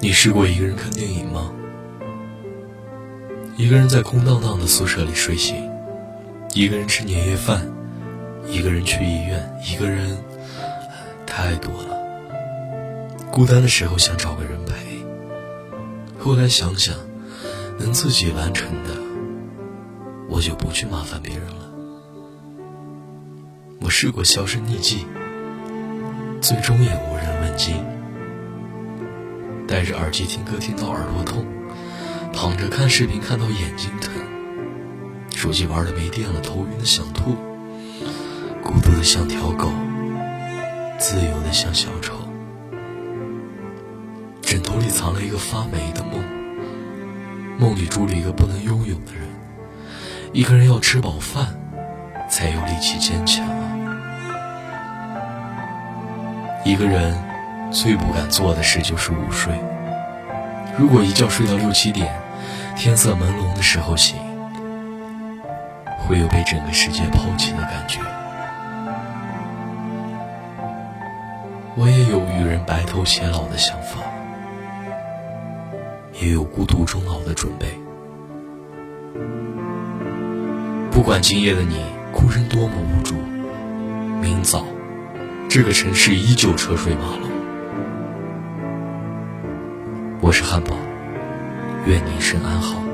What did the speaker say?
你试过一个人看电影吗？一个人在空荡荡的宿舍里睡醒，一个人吃年夜饭，一个人去医院，一个人太多了。孤单的时候想找个人陪，后来想想，能自己完成的，我就不去麻烦别人了。我试过销声匿迹，最终也无人问津。戴着耳机听歌听到耳朵痛，躺着看视频看到眼睛疼，手机玩的没电了头晕的想吐，孤独的像条狗，自由的像小丑。枕头里藏了一个发霉的梦，梦里住了一个不能拥有的人。一个人要吃饱饭，才有力气坚强啊。一个人最不敢做的事就是午睡。如果一觉睡到六七点，天色朦胧的时候醒，会有被整个世界抛弃的感觉。我也有与人白头偕老的想法。也有孤独终老的准备。不管今夜的你哭声多么无助，明早，这个城市依旧车水马龙。我是汉堡，愿你一生安好。